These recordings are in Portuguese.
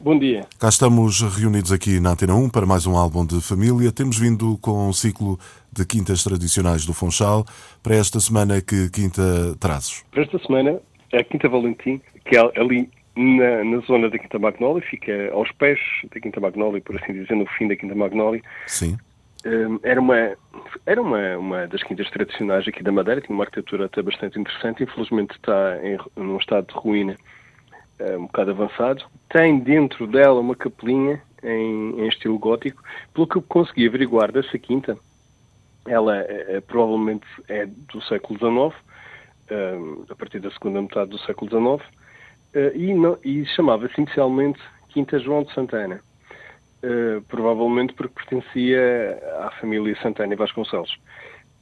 Bom dia. Cá estamos reunidos aqui na Antena 1 para mais um álbum de família. Temos vindo com um ciclo de quintas tradicionais do Funchal. Para esta semana, que quinta trazes? Para esta semana, é a Quinta Valentim, que é ali na, na zona da Quinta Magnólia, fica aos pés da Quinta Magnólia, por assim dizer, no fim da Quinta Magnólia. Sim. Um, era uma, era uma, uma das quintas tradicionais aqui da Madeira, tinha uma arquitetura até bastante interessante, infelizmente está em, num estado de ruína um bocado avançado. Tem dentro dela uma capelinha em, em estilo gótico. Pelo que eu consegui averiguar dessa quinta, ela é, é, provavelmente é do século XIX, um, a partir da segunda metade do século XIX, uh, e, e chamava-se inicialmente Quinta João de Santana. Uh, provavelmente porque pertencia à família Santana e Vasconcelos.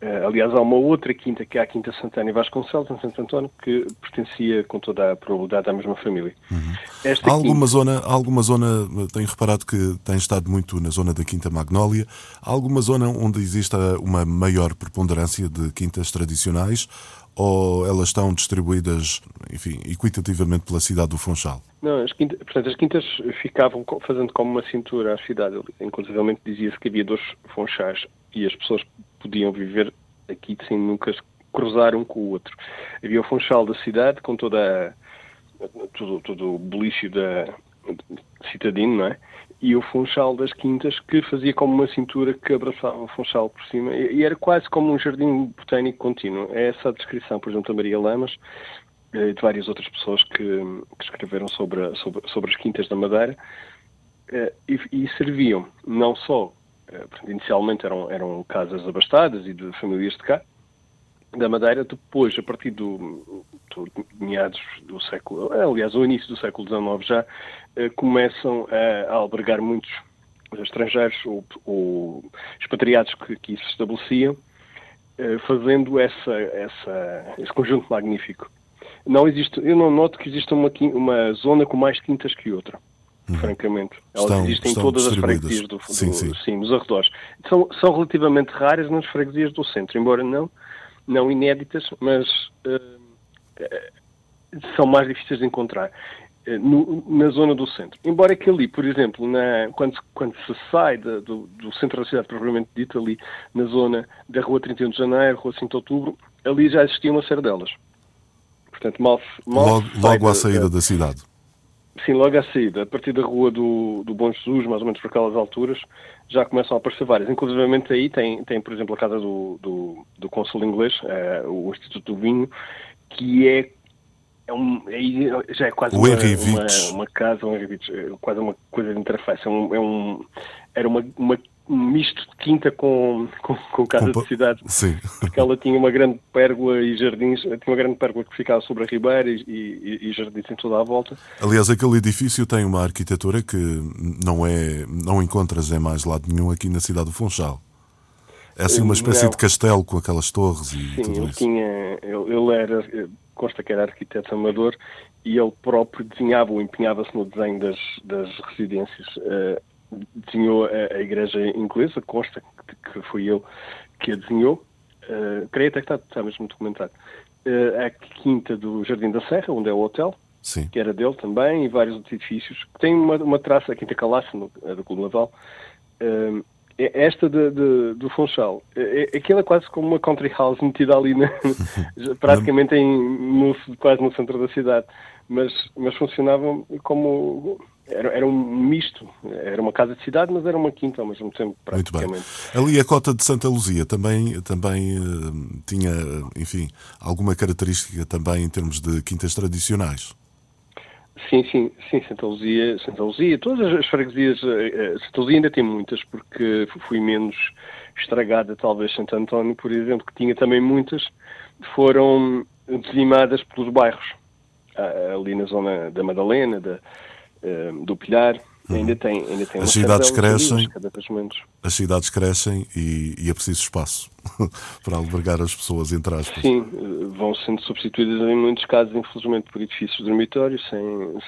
Uh, aliás, há uma outra quinta, que é a Quinta Santana e Vasconcelos, em Santo António, que pertencia, com toda a probabilidade, à mesma família. Uhum. há alguma, quinta... zona, há alguma zona, tenho reparado que tem estado muito na zona da Quinta Magnólia, há alguma zona onde exista uma maior preponderância de quintas tradicionais ou elas estão distribuídas, enfim, equitativamente pela cidade do Funchal? Não, as quintas, portanto, as quintas ficavam fazendo como uma cintura à cidade. Inclusive dizia-se que havia dois Funchais e as pessoas podiam viver aqui sem nunca cruzar um com o outro. Havia o Funchal da cidade, com toda a, todo, todo o belício da citadino, não é? E o Funchal das Quintas, que fazia como uma cintura que abraçava o Funchal por cima. E, era quase como um jardim botânico contínuo. É essa a descrição, por exemplo, da Maria Lamas eh, e de várias outras pessoas que, que escreveram sobre, sobre, sobre as Quintas da Madeira. Eh, e, e serviam não só eh, inicialmente eram, eram casas abastadas e de famílias de cá, da Madeira, depois, a partir do, do meados do século, aliás, o início do século XIX já, eh, começam a, a albergar muitos estrangeiros ou, ou expatriados que aqui se estabeleciam, eh, fazendo essa, essa, esse conjunto magnífico. Não existe, eu não noto que exista uma, uma zona com mais quintas que outra uhum. francamente. Elas estão, existem em todas as freguesias do, do sim, sim. sim, nos arredores. São, são relativamente raras nas freguesias do centro, embora não, não inéditas, mas uh, são mais difíceis de encontrar. Uh, no, na zona do centro. Embora que ali, por exemplo, na, quando, quando se sai de, do, do, centro da cidade, propriamente dito, ali na zona da Rua 31 de Janeiro, Rua 5 de Outubro, ali já existia uma série delas. Portanto, mal, mal logo, logo à saída da, da cidade. Sim, logo à saída, a partir da rua do, do Bom Jesus, mais ou menos por aquelas alturas, já começam a aparecer várias. Inclusive aí tem, tem por exemplo, a casa do, do, do cônsul inglês, é, o Instituto do Vinho, que é, é um, é, já é quase uma, uma, uma, casa, um é quase uma coisa de interface. É um, é um, era uma, uma um misto de quinta com, com, com casa com, de cidade. Sim. Porque ela tinha uma grande pérgola e jardins, tinha uma grande pérgola que ficava sobre a ribeira e, e, e jardins em toda a volta. Aliás, aquele edifício tem uma arquitetura que não é não encontras em mais lado nenhum aqui na cidade do Funchal. É assim uma espécie não. de castelo com aquelas torres e Sim, tudo ele isso. Tinha, ele, ele era, consta que era arquiteto amador e ele próprio desenhava ou empenhava-se no desenho das, das residências. Uh, desenhou a, a igreja inglesa, consta que, foi ele que a desenhou. Uh, creio até que está, está mesmo documentado. Uh, a quinta do Jardim da Serra, onde é o hotel, Sim. que era dele também, e vários outros edifícios. Tem uma, uma traça, a Quinta no, a do Clube Naval. Uh, esta de, de, do Funchal, é, é, aquilo é quase como uma country house metida ali, na, praticamente em, no, quase no centro da cidade, mas, mas funcionava como era, era, um misto. Era uma casa de cidade, mas era uma quinta ao mesmo tempo, praticamente. Muito bem. Ali a cota de Santa Luzia também, também uh, tinha, enfim, alguma característica também em termos de quintas tradicionais. Sim, sim, sim, Santa Luzia, Santa Luzia, todas as freguesias, uh, Santa Luzia ainda tem muitas, porque fui menos estragada, talvez Santo António, por exemplo, que tinha também muitas, foram dizimadas pelos bairros, ali na zona da Madalena, da, Ehm, do Pilhar, Uhum. Ainda tem, ainda tem as cidades crescem, as cidades crescem e, e, é preciso espaço para albergar as pessoas, entre aspas. Sim, vão sendo substituídas em muitos casos, infelizmente, por edifícios dormitórios, sem,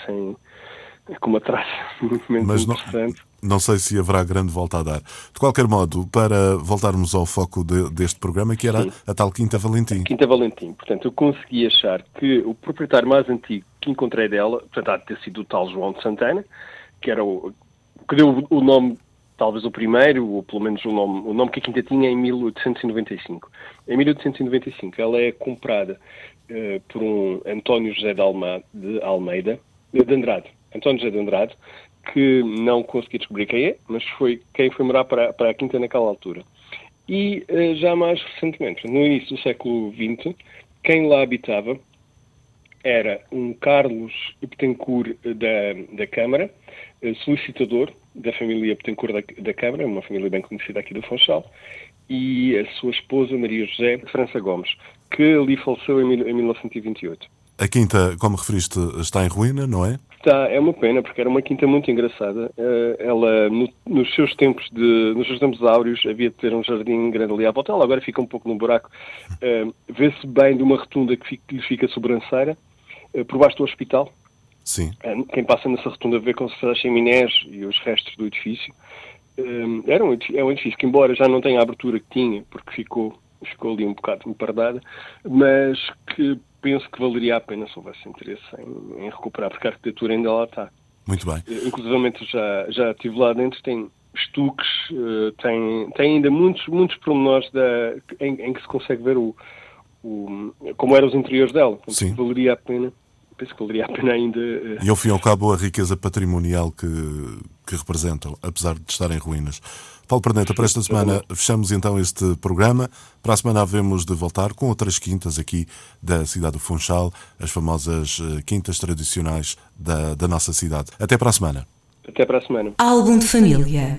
sem, com uma traça muito Mas interessante. Não, não sei se haverá grande volta a dar. De qualquer modo, para voltarmos ao foco de, deste programa, que era Sim. a tal Quinta Valentim. Quinta Valentim. Portanto, eu consegui achar que o proprietário mais antigo que encontrei dela, portanto, há de ter sido o tal João de Santana, que era o que deu o nome talvez o primeiro, ou pelo menos o nome, o nome que a Quinta tinha em 1895. Em 1895 ela é comprada uh, por um António José de, Alma, de Almeida, de Andrade. António José de Andrade, que não consegui descobrir quem é, mas foi quem foi morar para, para a Quinta naquela altura. E uh, já mais recentemente, no início do século XX, quem lá habitava era um Carlos Betancourt da, da Câmara, eh, solicitador da família Betancourt da, da Câmara, uma família bem conhecida aqui do Funchal, e a sua esposa Maria José França Gomes, que ali faleceu em, em 1928. A quinta, como referiste, está em ruína, não é? Está, é uma pena, porque era uma quinta muito engraçada. Eh, ela, no, nos seus tempos de, nos seus tempos áureos, havia de ter um jardim grande ali à volta. Ela agora fica um pouco no buraco. Uh, Vê-se bem de uma rotunda que, lhe fica sobranceira, por baixo do hospital. Sim. Uh, quem passa nessa rotunda vê com as chaminés e os restos do edifício. era um, é um edifício que, embora já não tenha a abertura que tinha, porque ficou ficou ali um bocado empardada, mas que penso que valeria a pena se houvesse interesse em, em recuperar, porque a arquitetura ainda lá está. Muito bem. Eh, inclusive já, já estive lá dentro, tem estuques, uh, tem, tem ainda muitos, muitos pormenores da, em, em, que se consegue ver o, o, como eram os interiores dela. Portanto, Sim. Valeria a pena penso que valeria a pena ainda. Uh... E ao fim e ao cabo, a riqueza patrimonial que, que representam, apesar de estar em ruínas. Paulo Perneta, para esta semana fechamos então este programa. Para a semana havemos de voltar com outras quintas aqui da cidade do Funchal, as famosas eh, quintas tradicionais da, da nossa cidade. Até para a semana. Até para a semana. Álbum de família.